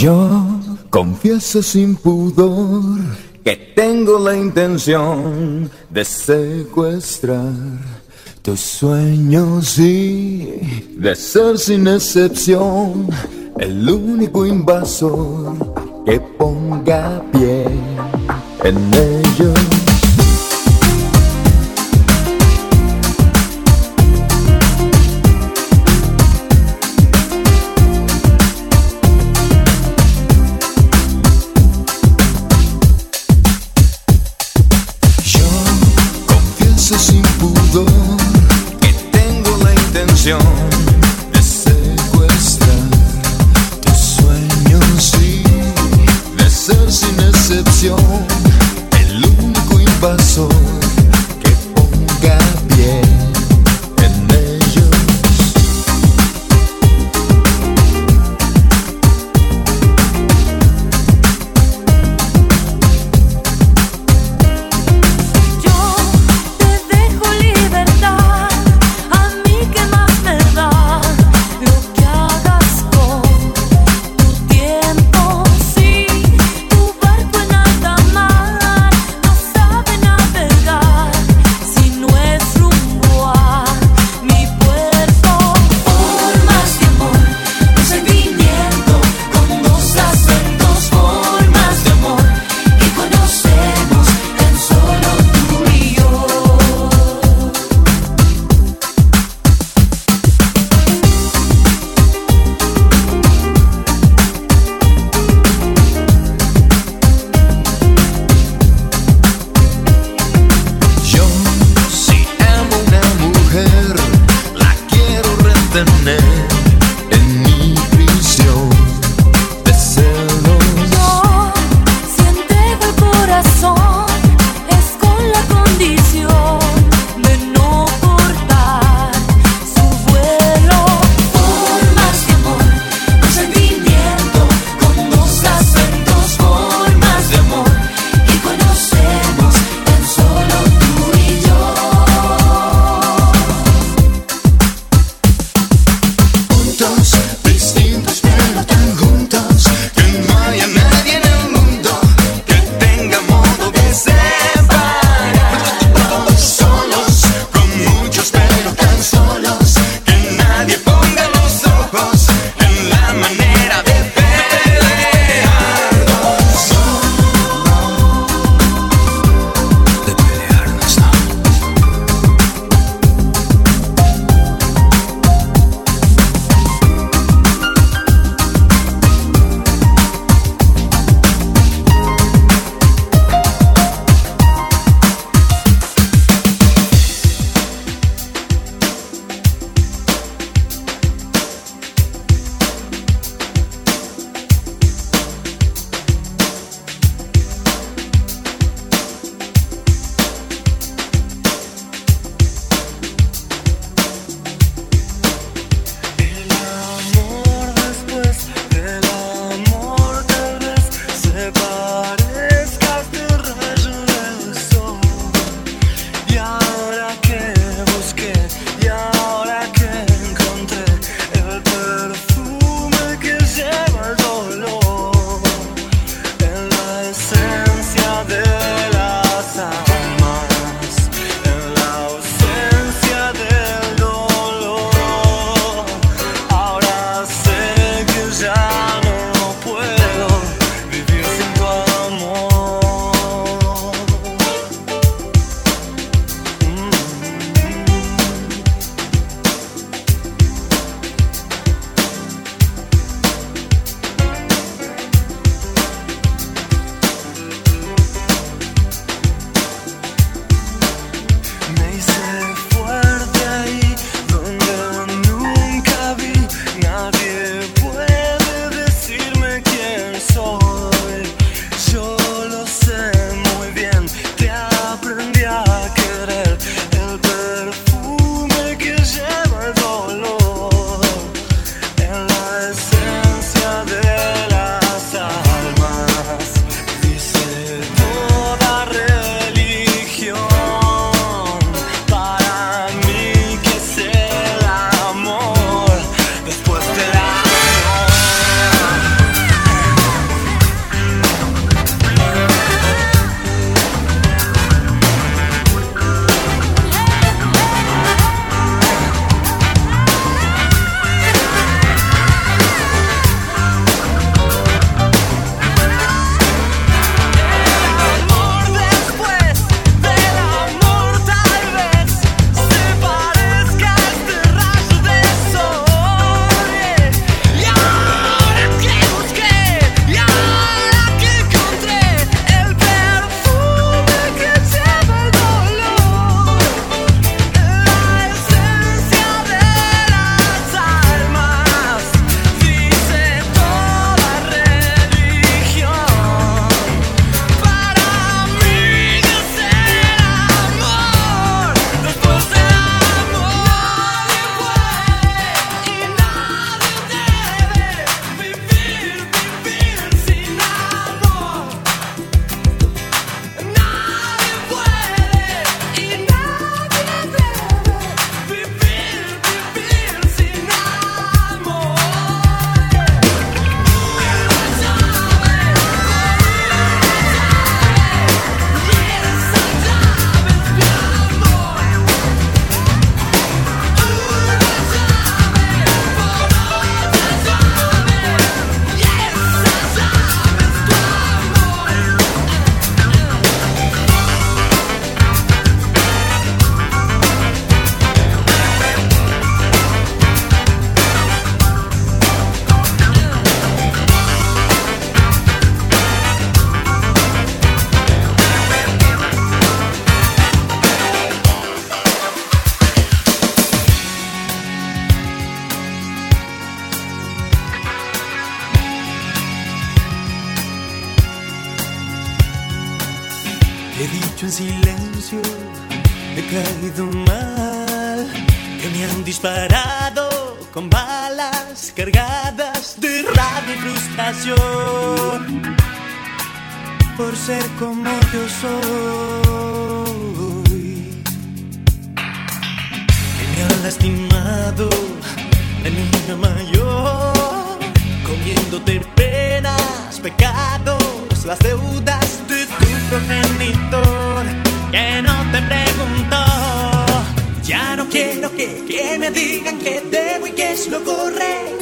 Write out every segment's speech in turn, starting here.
Yo confieso sin pudor que tengo la intención de secuestrar tus sueños y de ser sin excepción el único invasor que ponga pie en ellos. Ser como yo soy. Que me han lastimado la niña mayor, comiéndote penas, pecados, las deudas de tu progenitor, que no te preguntó. Ya no quiero que, que me digan que debo y que es lo correcto,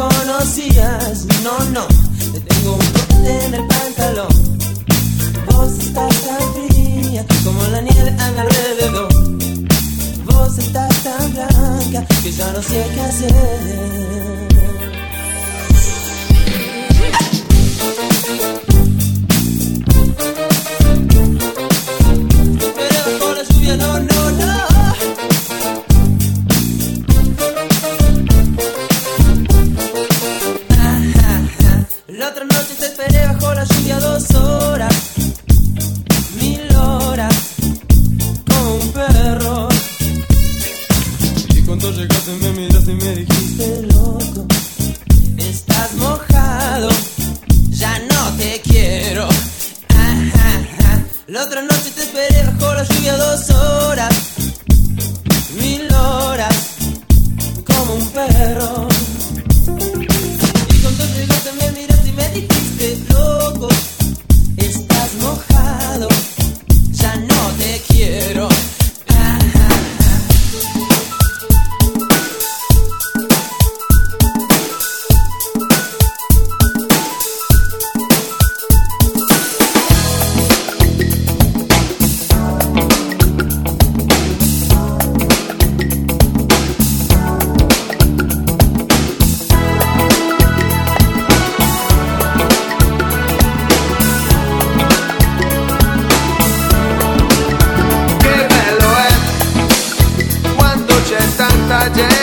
conocías. No, no, te tengo un corte en el pantalón. Vos estás tan fría como la nieve a mi alrededor. Vos estás tan blanca que ya no sé qué hacer. Santa Jane.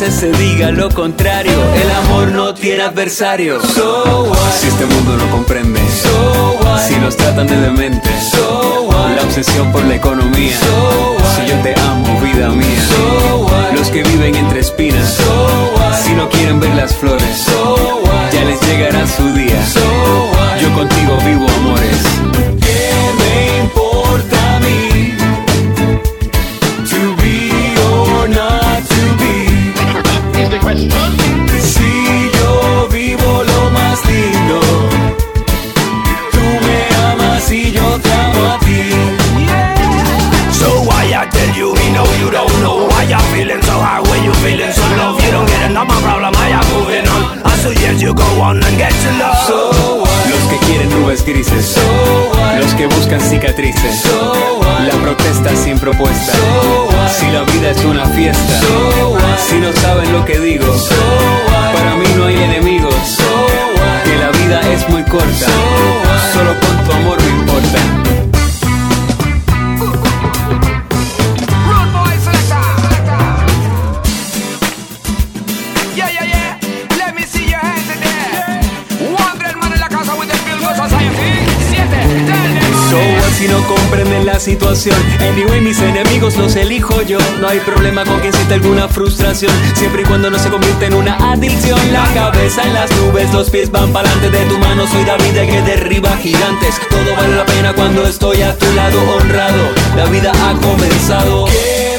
Veces se diga lo contrario, el amor no tiene adversario. Si este mundo no comprende, si nos tratan de demente, la obsesión por la economía. Si yo te amo, vida mía. Los que viven entre espinas, si no quieren ver las flores, ya les llegará su día. Yo contigo vivo amores. Feeling so low. You don't get it, not my problem, I am moving on. I suggest you go on and get your love. So what? Los que quieren nubes grises, so what? los que buscan cicatrices, so what? la protesta sin propuesta. So what? Si la vida es una fiesta, so what? si no saben lo que digo, so what? para mí no hay enemigos. So what? Que la vida es muy corta, so what? solo con tu amor comprenden la situación. Anyway mis enemigos los elijo yo. No hay problema con quien sienta alguna frustración. Siempre y cuando no se convierta en una adicción. La cabeza en las nubes, los pies van pa'lante. De tu mano Soy David el que derriba gigantes. Todo vale la pena cuando estoy a tu lado honrado. La vida ha comenzado. ¿Qué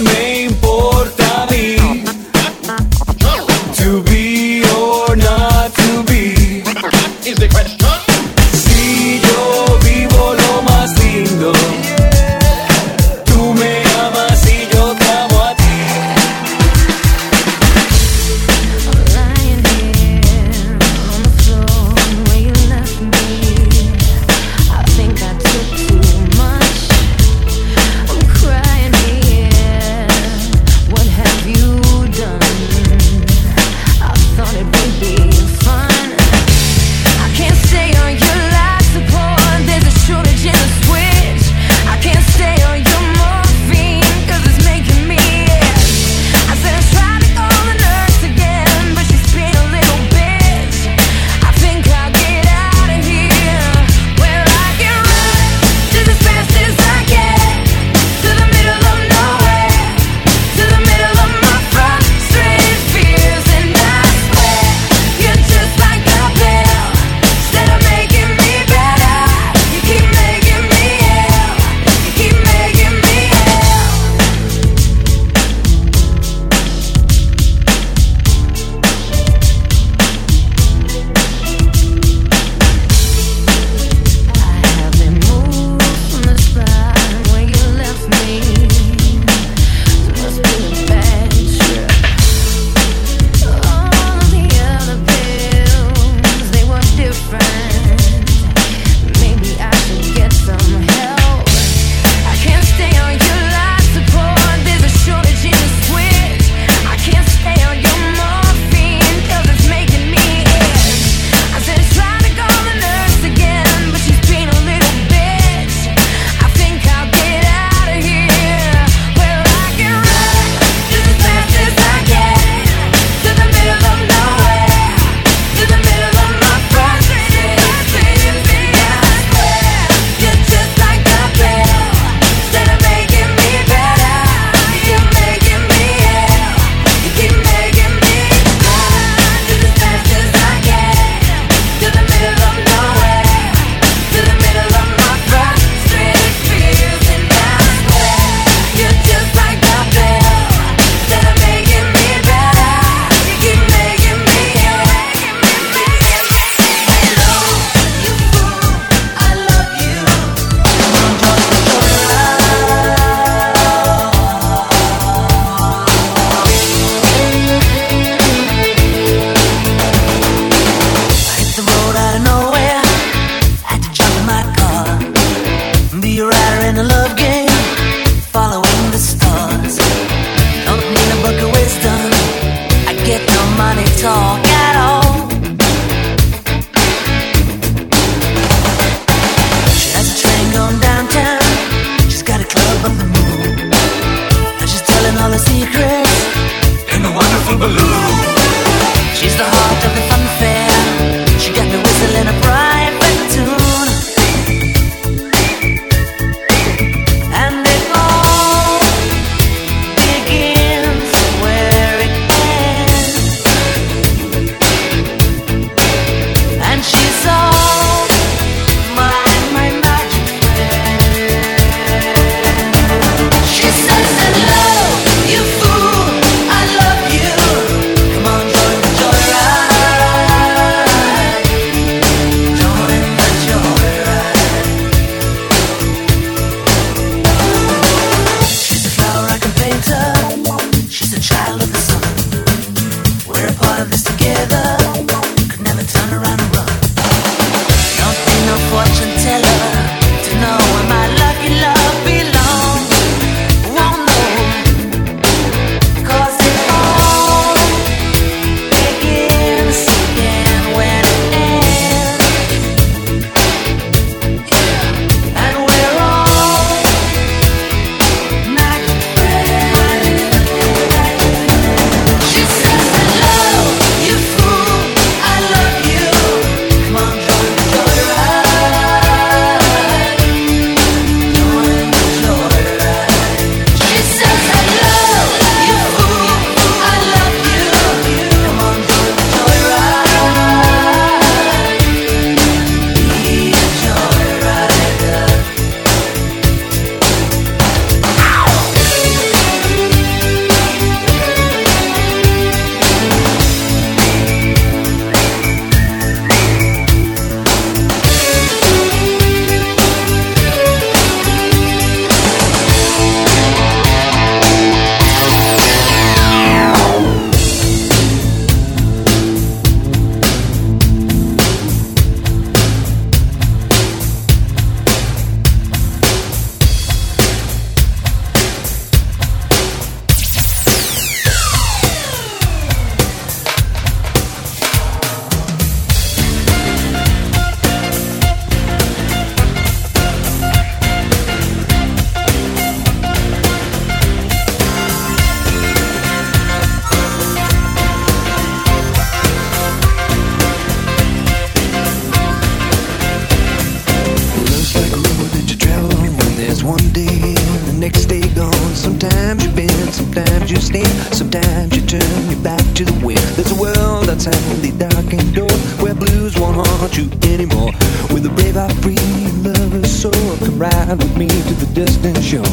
show.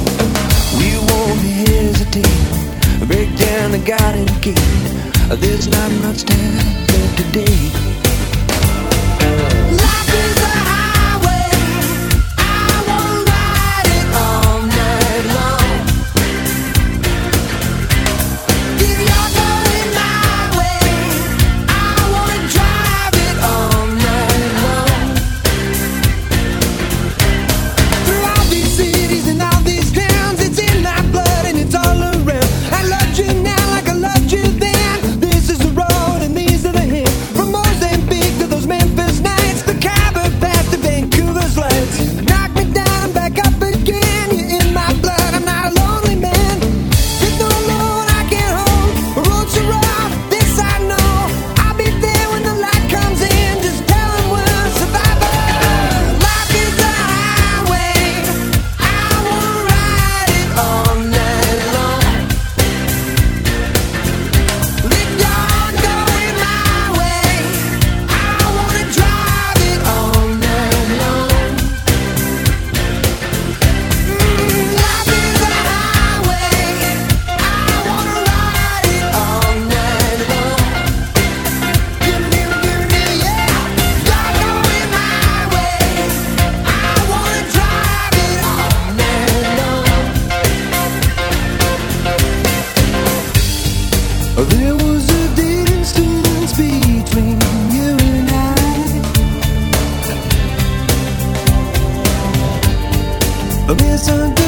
We won't hesitate, break down the garden gate. There's not much time left today. Life is But we're.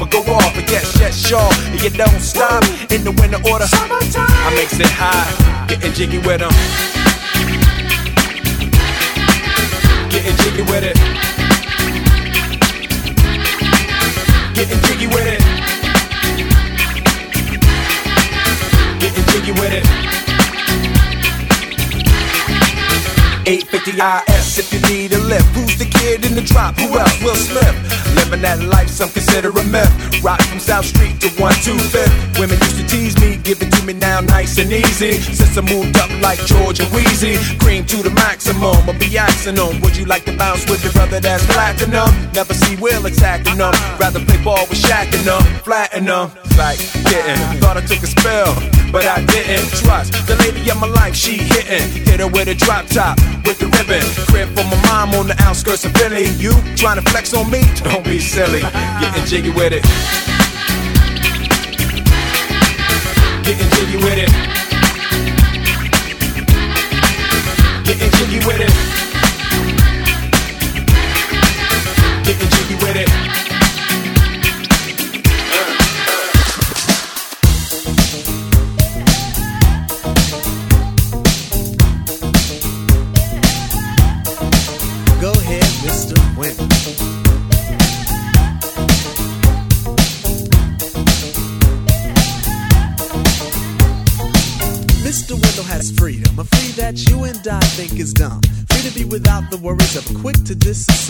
or go off. And yes, yes, sure. And you don't stop in the winter order. I makes it high, getting jiggy with them. Getting jiggy with it. Getting jiggy with it. Getting jiggy with it. 850 IS if you need a lift. Who's the kid in the drop? Who else? Will Smith. Living that life, some consider a myth. Rock from South Street to 125th. Women used to tease me, to me now nice and easy. Since I moved up like George and Weezy, cream to the maximum. I'll be asking them, would you like to bounce with your brother that's platinum? Never see Will attacking them. Rather play ball with Shaq and them, flatten them. Like, getting. Thought I took a spell, but I didn't. Trust the lady of my life, she hitting. Hit her with a drop top, with the ribbon. Crib for my mom on the outskirts of Philly. You trying to flex on me? Don't be silly. Getting jiggy with it. Getting with it. Getting with it. Getting jiggy with it.